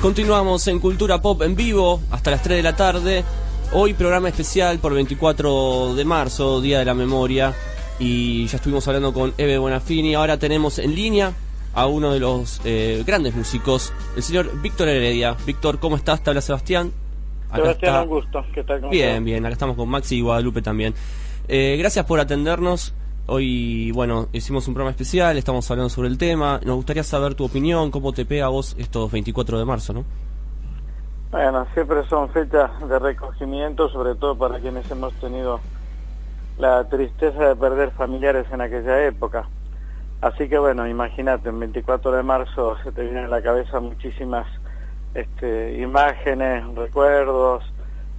Continuamos en Cultura Pop en vivo hasta las 3 de la tarde. Hoy programa especial por 24 de marzo, Día de la Memoria. Y ya estuvimos hablando con Eve Bonafini. Ahora tenemos en línea a uno de los eh, grandes músicos, el señor Víctor Heredia. Víctor, ¿cómo estás? Te habla Sebastián. Sebastián, un gusto. ¿Qué tal? bien, bien. Acá estamos con Maxi y Guadalupe también. Eh, gracias por atendernos. Hoy, bueno, hicimos un programa especial, estamos hablando sobre el tema. Nos gustaría saber tu opinión, cómo te pega a vos estos 24 de marzo, ¿no? Bueno, siempre son fechas de recogimiento, sobre todo para quienes hemos tenido la tristeza de perder familiares en aquella época. Así que bueno, imagínate, el 24 de marzo se te vienen a la cabeza muchísimas este, imágenes, recuerdos,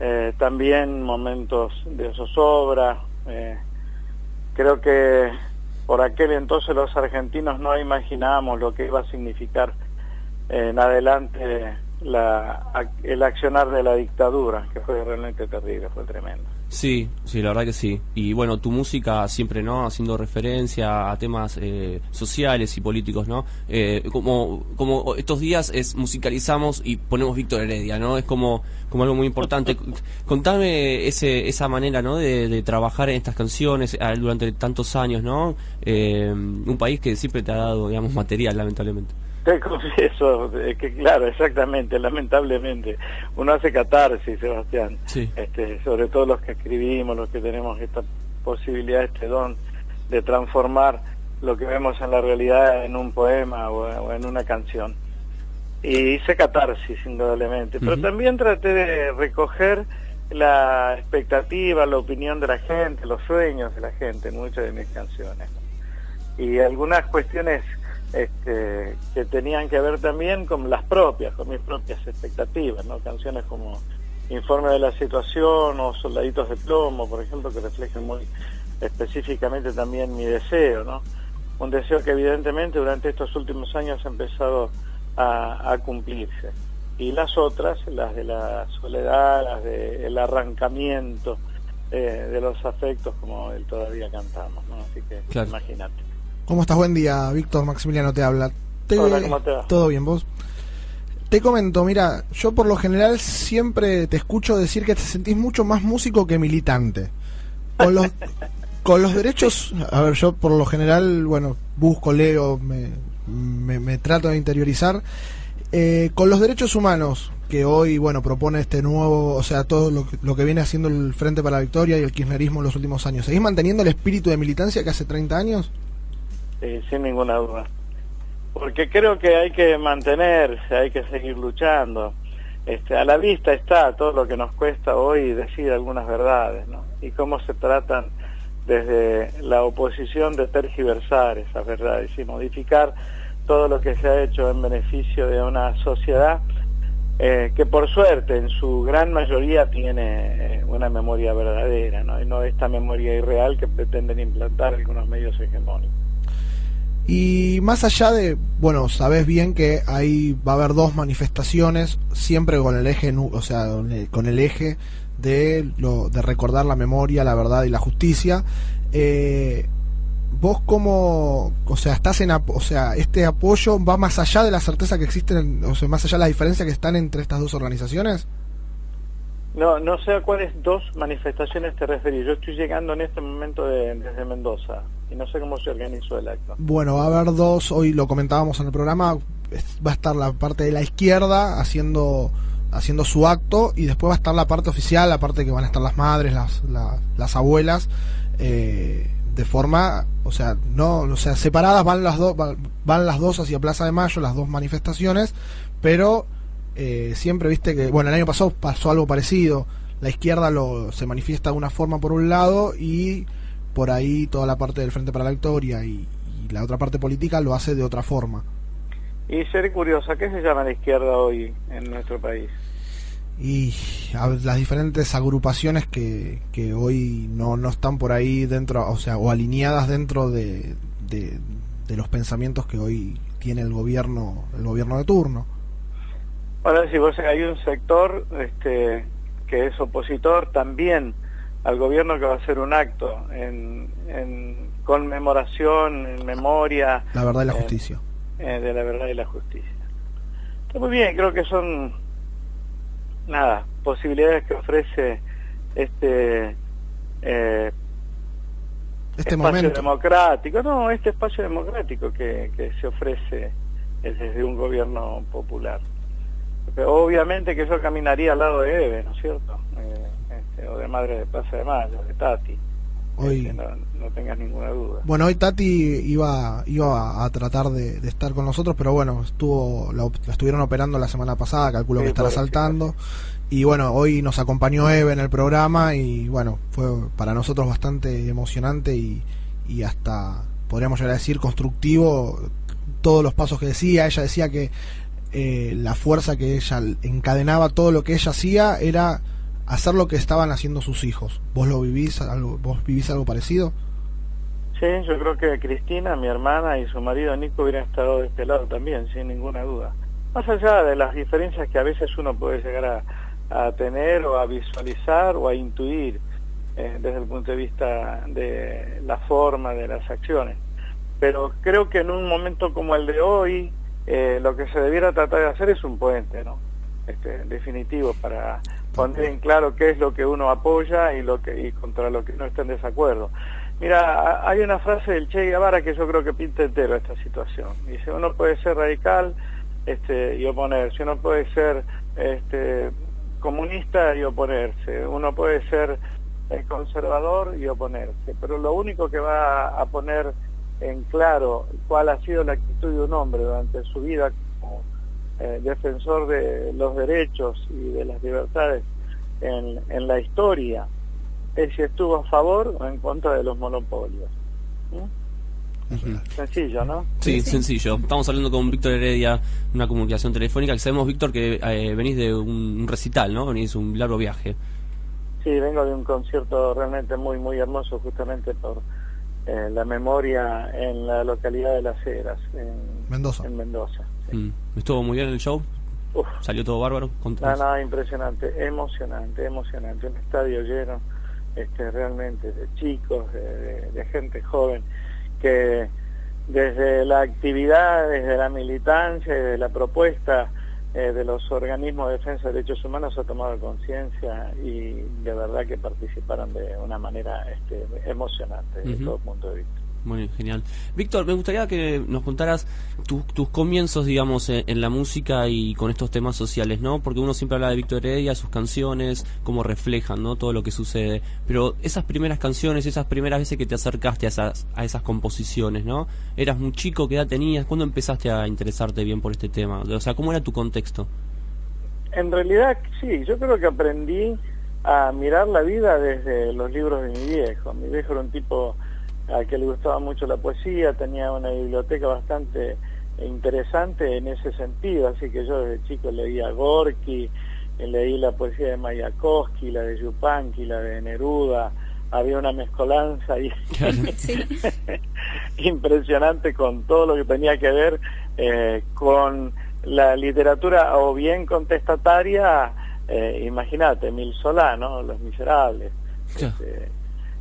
eh, también momentos de zozobra, eh, Creo que por aquel entonces los argentinos no imaginábamos lo que iba a significar en adelante el accionar de la dictadura, que fue realmente terrible, fue tremendo. Sí, sí, la verdad que sí. Y bueno, tu música siempre, ¿no? Haciendo referencia a temas eh, sociales y políticos, ¿no? Eh, como, como estos días es musicalizamos y ponemos Víctor Heredia, ¿no? Es como, como algo muy importante. Contame ese, esa manera, ¿no? De, trabajar en estas canciones durante tantos años, ¿no? Eh, un país que siempre te ha dado, digamos, material, lamentablemente. Te confieso que, claro, exactamente, lamentablemente, uno hace catarsis, Sebastián, este, sobre todo los que escribimos, los que tenemos esta posibilidad, este don de transformar lo que vemos en la realidad en un poema o, en una canción. Y hice catarsis, indudablemente, pero también traté de recoger la expectativa, la opinión de la gente, los sueños de la gente en muchas de mis canciones. Y algunas cuestiones este, que tenían que ver también con las propias, con mis propias expectativas, ¿no? Canciones como Informe de la Situación o Soldaditos de Plomo, por ejemplo, que reflejan muy específicamente también mi deseo, ¿no? Un deseo que evidentemente durante estos últimos años ha empezado a, cumplirse. Y las otras, las de la soledad, las del arrancamiento eh, de los afectos, como él todavía cantamos, ¿no? Así que imagínate. ¿Cómo estás? Buen día, Víctor Maximiliano te habla. Hola, ¿cómo te va? ¿Todo bien vos? Te comento, mira, yo por lo general siempre te escucho decir que te sentís mucho más músico que militante. Con los, con los derechos, a ver, yo por lo general, bueno, busco, leo, me, me, trato de interiorizar. Eh, con los derechos humanos, que hoy, bueno, propone este nuevo, o sea, todo lo, lo, que viene haciendo el Frente para la Victoria y el kirchnerismo en los últimos años, ¿seguís manteniendo el espíritu de militancia que hace 30 años? Sin ninguna duda. Porque creo que hay que mantenerse, hay que seguir luchando. Este, a la vista está todo lo que nos cuesta hoy decir algunas verdades, ¿no? Y cómo se tratan desde la oposición de tergiversar esas verdades y modificar todo lo que se ha hecho en beneficio de una sociedad eh, que por suerte en su gran mayoría tiene eh, una memoria verdadera, ¿no? Y no esta memoria irreal que pretenden implantar algunos medios hegemónicos. Y más allá de, bueno, sabes bien que ahí va a haber dos manifestaciones, siempre con el eje, o sea, con el eje de, lo, de recordar la memoria, la verdad y la justicia. Eh, vos como, o sea, estás en, o sea, este apoyo va más allá de la certeza que existen, o sea, más allá de la diferencia que están entre estas dos organizaciones. No, no sé a cuáles dos manifestaciones te referís. Yo estoy llegando en este momento desde Mendoza y no sé cómo se organizó el acto. Bueno, va a haber dos, hoy lo comentábamos en el programa, va a estar la parte de la izquierda haciendo haciendo su acto y después va a estar la parte oficial, la parte que van a estar las madres, las, las abuelas, eh, de forma, o sea, no, o sea, separadas van las dos, van las dos hacia Plaza de Mayo, las dos manifestaciones, pero eh, siempre viste que, bueno, el año pasado pasó algo parecido. La izquierda lo, se manifiesta de una forma por un lado y por ahí toda la parte del Frente para la Victoria y, la otra parte política lo hace de otra forma. Y ser curiosa, ¿qué se llama la izquierda hoy en nuestro país? Y las diferentes agrupaciones que, que hoy no, no están por ahí dentro, o sea, o alineadas dentro de, de, de los pensamientos que hoy tiene el gobierno, el gobierno de turno. Bueno, si vos hay un sector este, que es opositor también al gobierno que va a hacer un acto en, conmemoración, en memoria. La verdad y la justicia. Eh, de la verdad y la justicia. Muy bien, creo que son, nada, posibilidades que ofrece este eh, este espacio democrático, no, este espacio democrático que, que se ofrece desde un gobierno popular. Obviamente que eso caminaría al lado de Eve, ¿no es cierto? Eh, este, o de Madre de Plaza de Mayo, de Tati. Hoy, no, no, tengas ninguna duda. Bueno, hoy Tati iba iba a tratar de, estar con nosotros, pero bueno, estuvo la, estuvieron operando la semana pasada, calculo que estará saltando. Y bueno, hoy nos acompañó Eve en el programa y bueno, fue para nosotros bastante emocionante y, y hasta, podríamos llegar a decir, constructivo todos los pasos que decía. Ella decía que eh, la fuerza que ella encadenaba, todo lo que ella hacía era hacer lo que estaban haciendo sus hijos. ¿Vos lo vivís algo, vos vivís algo parecido? Sí, yo creo que Cristina, mi hermana y su marido Nico hubieran estado de este también, sin ninguna duda. Más allá de las diferencias que a veces uno puede llegar a, tener o a visualizar o a intuir eh, desde el punto de vista de la forma de las acciones. Pero creo que en un momento como el de hoy, eh, lo que se debiera tratar de hacer es un puente, ¿no? Este, definitivo para poner en claro qué es lo que uno apoya y lo que y contra lo que no está en desacuerdo. Mira, hay una frase del Che Guevara que yo creo que pinta entero esta situación. Dice, uno puede ser radical este, y oponerse, uno puede ser este, comunista y oponerse, uno puede ser eh, conservador y oponerse, pero lo único que va a poner en claro cuál ha sido la actitud de un hombre durante su vida como eh, defensor de los derechos y de las libertades en, en, la historia es si estuvo a favor o en contra de los monopolios. Sencillo, ¿no? Sí, sencillo. Estamos hablando con Víctor Heredia, una comunicación telefónica, que sabemos, Víctor, que eh, venís de un recital, ¿no? Venís de un largo viaje. Sí, vengo de un concierto realmente muy, muy hermoso, justamente por eh, la memoria en la localidad de Las Heras, en Mendoza. En Mendoza. Mm. ¿Estuvo muy bien el show? ¿Salió todo bárbaro? Nada, impresionante, emocionante, emocionante. Un estadio lleno, este, realmente, de chicos, de, gente joven, que desde la actividad, desde la militancia, desde la propuesta eh, de los organismos de defensa de derechos humanos ha tomado conciencia y de verdad que participaron de una manera este, emocionante desde todo punto de vista. Muy genial. Víctor, me gustaría que nos contaras tus comienzos, digamos, en, la música y con estos temas sociales, ¿no? Porque uno siempre habla de Víctor Heredia, sus canciones, cómo reflejan, ¿no? Todo lo que sucede. Pero esas primeras canciones, esas primeras veces que te acercaste a esas, a esas composiciones, ¿no? ¿Eras muy chico? ¿Qué edad tenías? ¿Cuándo empezaste a interesarte bien por este tema? O sea, ¿cómo era tu contexto? En realidad, sí, yo creo que aprendí a mirar la vida desde los libros de mi viejo. Mi viejo era un tipo a que le gustaba mucho la poesía, tenía una biblioteca bastante interesante en ese sentido, así que yo desde chico leía Gorky, leí la poesía de Mayakovsky, la de Yupanqui, la de Neruda, había una mezcolanza impresionante con todo lo que tenía que ver eh, con la literatura o bien contestataria, eh, imagínate, Mil Solano, Los Miserables. Este,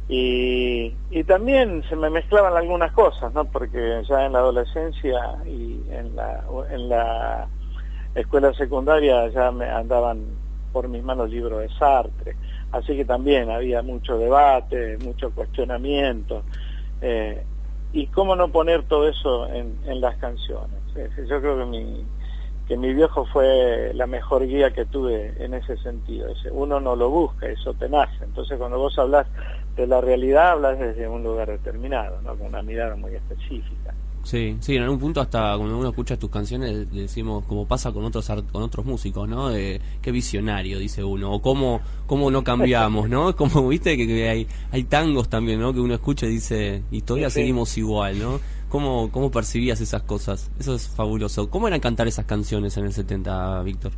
y, y también se me mezclaban algunas cosas, ¿no? Porque ya en la adolescencia y en la, en la escuela secundaria ya me andaban por mis manos libros de Sartre, así que también había mucho debate, mucho cuestionamiento. Eh, y cómo no poner todo eso en, en las canciones. Yo creo que mi, que mi viejo fue la mejor guía que tuve en ese sentido. Uno no lo busca, eso te nace. Entonces cuando vos hablas de la realidad, hablas desde un lugar determinado, ¿no? con una mirada muy específica. Sí, sí, en algún punto hasta cuando uno escucha tus canciones decimos como pasa con otros con otros músicos, ¿no? De, qué visionario dice uno o cómo cómo no cambiamos, ¿no? Como viste que, hay hay tangos también, ¿no? Que uno escucha y dice y todavía seguimos igual, ¿no? ¿Cómo, ¿Cómo percibías esas cosas? Eso es fabuloso. ¿Cómo eran cantar esas canciones en el 70, Víctor?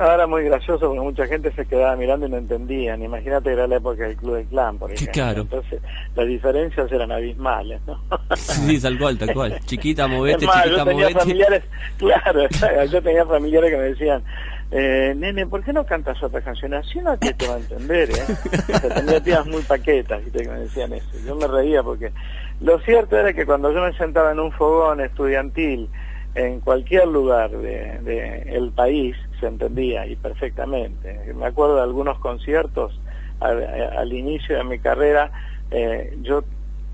Era muy gracioso porque mucha gente se quedaba mirando y no entendían. Imagínate era la época del Club del Clan, por ejemplo. Claro. Entonces, las diferencias eran abismales, ¿no? Sí, tal cual, tal cual. Chiquita, movete, chiquita, yo tenía Familiares, claro, yo tenía familiares que me decían, eh, nene, ¿por qué no cantas otra canción? Así no te, te va a entender, ¿eh? tenía tías muy paquetas, que me decían eso. Yo me reía porque lo cierto era que cuando yo me sentaba en un fogón estudiantil en cualquier lugar del de, el país se entendía y perfectamente. Me acuerdo de algunos conciertos al, inicio de mi carrera, eh, yo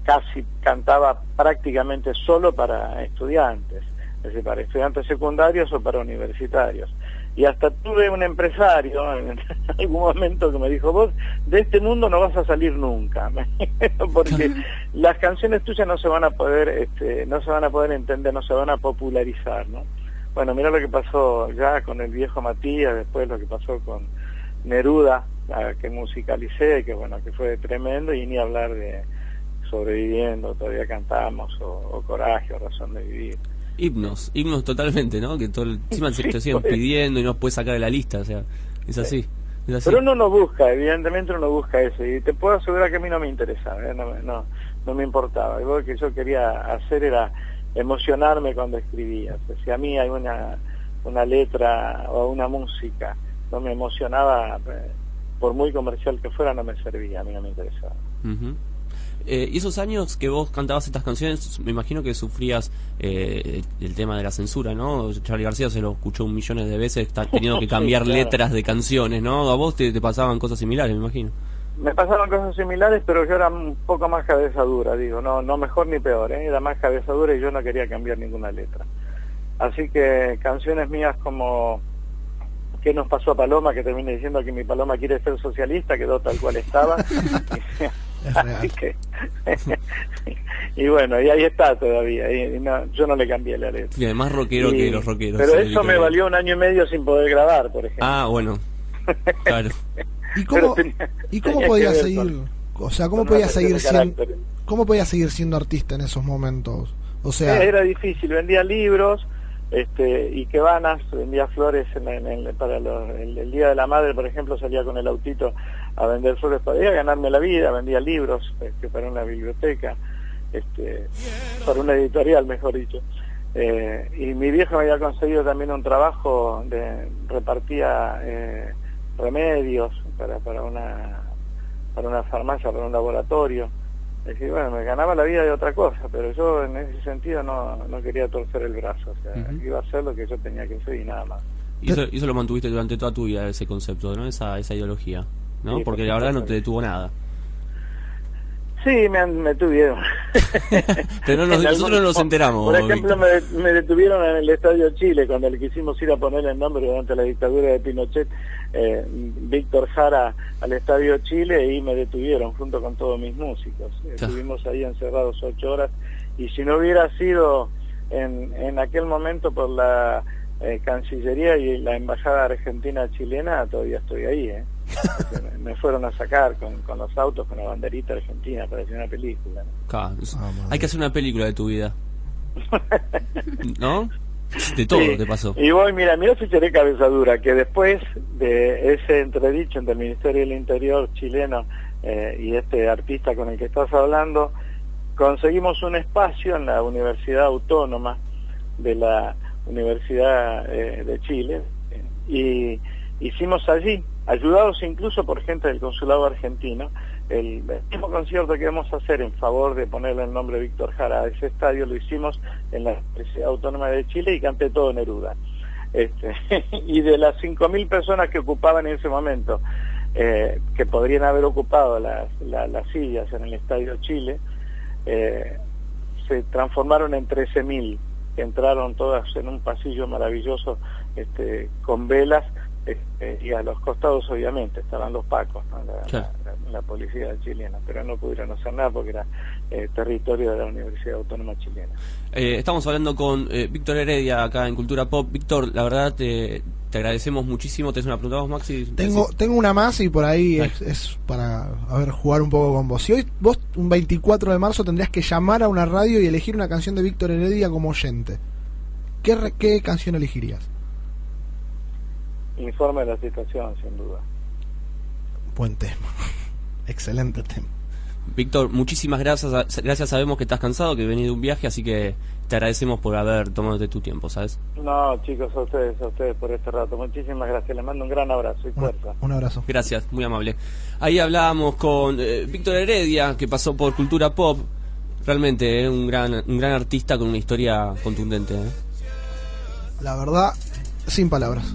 casi cantaba prácticamente solo para estudiantes, es decir, para estudiantes secundarios o para universitarios. Y hasta tuve un empresario en algún momento que me dijo, vos de este mundo no vas a salir nunca, porque las canciones tuyas no se van a poder, este, no se van a poder entender, no se van a popularizar, ¿no? Bueno, mira lo que pasó ya con el viejo Matías, después lo que pasó con Neruda, que musicalicé, que bueno, que fue tremendo, y ni hablar de sobreviviendo, todavía cantamos, o, coraje, o razón de vivir. Himnos, himnos totalmente, ¿no? Que todo el, encima se te siguen pues. pidiendo y no puedes sacar de la lista, o sea, es así. Pero uno no busca, evidentemente uno no busca eso, y te puedo asegurar que a mí no me interesaba, ¿eh? no, no, no me importaba. Lo que yo quería hacer era emocionarme cuando escribía. si a mí hay una, una letra o una música no me emocionaba, eh, por muy comercial que fuera, no me servía, a mí no me interesaba. Eh, y esos años que vos cantabas estas canciones, me imagino que sufrías eh, el tema de la censura, ¿no? Charlie García se lo escuchó un millones de veces, está teniendo que cambiar letras de canciones, ¿no? A vos te, pasaban cosas similares, me imagino. Me pasaban cosas similares, pero yo era un poco más cabeza dura, digo, no, no mejor ni peor, ¿eh? era más cabeza dura y yo no quería cambiar ninguna letra. Así que canciones mías como ¿Qué nos pasó a Paloma? Que termina diciendo que mi Paloma quiere ser socialista, quedó tal cual estaba. y bueno, y ahí está todavía. Y yo no le cambié la letra. Y además rockero que los rockeros. Pero eso me valió un año y medio sin poder grabar, por ejemplo. Ah, bueno. Claro. ¿Y cómo, ¿y cómo podía seguir? o sea, ¿cómo podía seguir siendo, cómo podía seguir siendo artista en esos momentos? O sea, era difícil, vendía libros, este, y que vanas, vendía flores en, para el, Día de la Madre, por ejemplo, salía con el autito a vender flores para ir a ganarme la vida, vendía libros este, para una biblioteca, este, para una editorial, mejor dicho. Eh, y mi viejo me había conseguido también un trabajo de repartía eh, remedios para, para, una, para una farmacia, para un laboratorio. Es decir, bueno, me ganaba la vida de otra cosa, pero yo en ese sentido no, no quería torcer el brazo, o sea, iba a hacer lo que yo tenía que hacer y nada más. Y eso, eso lo mantuviste durante toda tu vida, ese concepto, ¿no? Esa, esa ideología, ¿no? Porque la verdad no te detuvo nada. Sí, me, me tuvieron. Pero nosotros no nos enteramos. Por ejemplo, me, detuvieron en el Estadio Chile cuando le quisimos ir a poner el nombre durante la dictadura de Pinochet, eh, Víctor Jara, al Estadio Chile y me detuvieron junto con todos mis músicos. Estuvimos ahí encerrados ocho horas y si no hubiera sido en, en aquel momento por la eh, Cancillería y la Embajada Argentina Chilena, todavía estoy ahí, ¿eh? me, fueron a sacar con, con, los autos, con la banderita argentina para hacer una película. Ah, hay que hacer una película de tu vida. ¿No? De todo lo que pasó. Y voy, mira, mira si seré cabezadura, que después de ese entredicho entre el Ministerio del Interior chileno eh, y este artista con el que estás hablando, conseguimos un espacio en la Universidad Autónoma de la Universidad eh, de Chile y hicimos allí ayudados incluso por gente del consulado argentino, el mismo concierto que vamos a hacer en favor de ponerle el nombre Víctor Jara a ese estadio lo hicimos en la Universidad Autónoma de Chile y canté todo Neruda. Este, y de las 5.000 personas que ocupaban en ese momento, eh, que podrían haber ocupado las, las sillas en el Estadio Chile, eh, se transformaron en 13.000, que entraron todas en un pasillo maravilloso este, con velas este, y a los costados obviamente estaban los pacos, la, policía chilena, pero no pudieron hacer nada porque era eh, territorio de la Universidad Autónoma Chilena. Eh, estamos hablando con eh, Víctor Heredia acá en Cultura Pop. Víctor, la verdad te, te agradecemos muchísimo. ¿Tienes una pregunta vos, Maxi? Tengo, tengo una más y por ahí es, para a ver, jugar un poco con vos. Si hoy vos, un 24 de marzo, tendrías que llamar a una radio y elegir una canción de Víctor Heredia como oyente, ¿qué, qué canción elegirías? Informe de la situación, sin duda. Buen tema. Excelente tema. Víctor, muchísimas gracias. Gracias, sabemos que estás cansado, que venís de un viaje, así que te agradecemos por haber tomado de tu tiempo, ¿sabes? No, chicos, a ustedes, a ustedes por este rato. Muchísimas gracias. Les mando un gran abrazo y fuerza. Un, abrazo. Gracias, muy amable. Ahí hablábamos con eh, Víctor Heredia, que pasó por Cultura Pop. Realmente, eh, un, gran, un gran artista con una historia contundente. ¿eh? La verdad, sin palabras.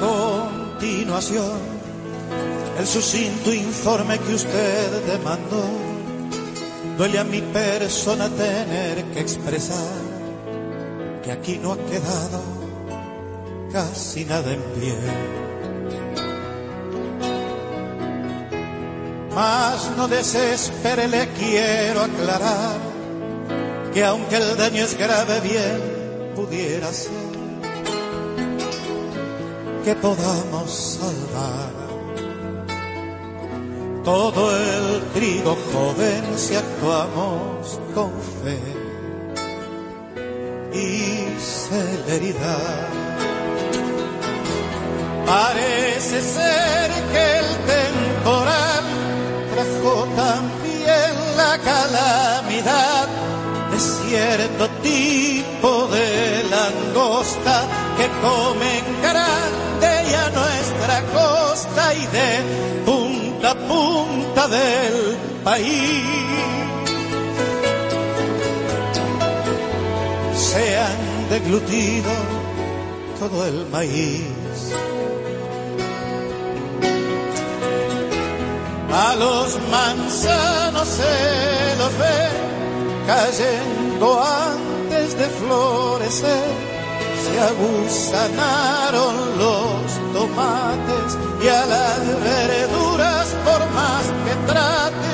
continuación el sucinto informe que usted demandó. Duele a mi persona tener que expresar que aquí no ha quedado casi nada en pie. Mas no desespere, le quiero aclarar que aunque el daño es grave, bien pudiera ser que podamos salvar. Todo el trigo joven si actuamos con fe y celeridad. Parece ser que el temporal trajo también la calamidad de cierto tipo de langosta que comen punta a punta del país. Se han deglutido todo el maíz. A los manzanos se los ve cayendo antes de florecer se aguzanaron los tomates y a las verduras más que trate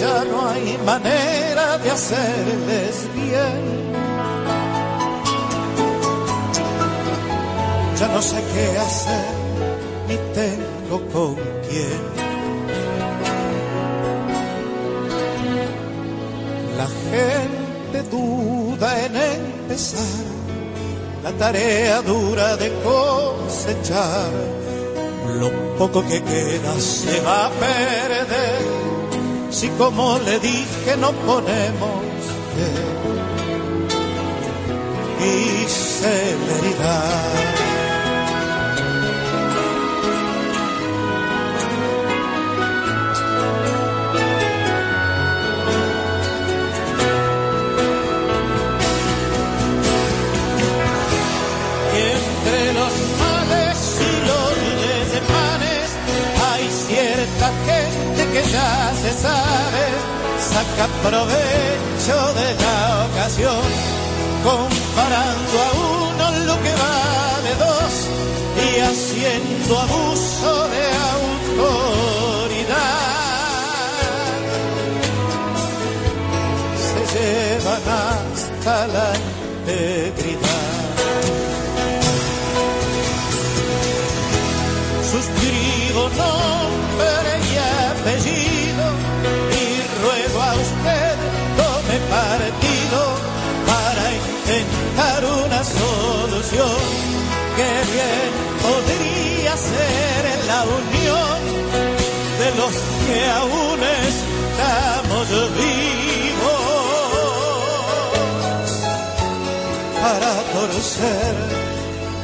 ya no hay manera de hacerles bien. Ya no sé qué hacer ni tengo con quién. La gente duda en empezar la tarea dura de cosechar. Lo poco que queda se va a perder si como le dije no ponemos fe y celeridad. Que ya se sabe saca provecho de la ocasión, comparando a uno lo que vale dos y haciendo abuso de autoridad. Podría ser la unión de los que aún estamos vivos para torcer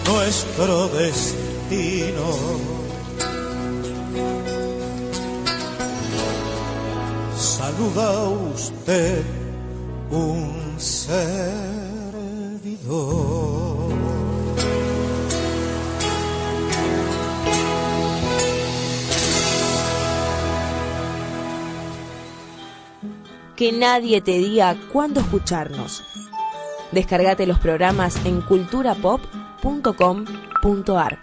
nuestro destino. saluda usted un servidor. Que nadie te diga cuándo escucharnos. Descargate los programas en culturapop.com.ar.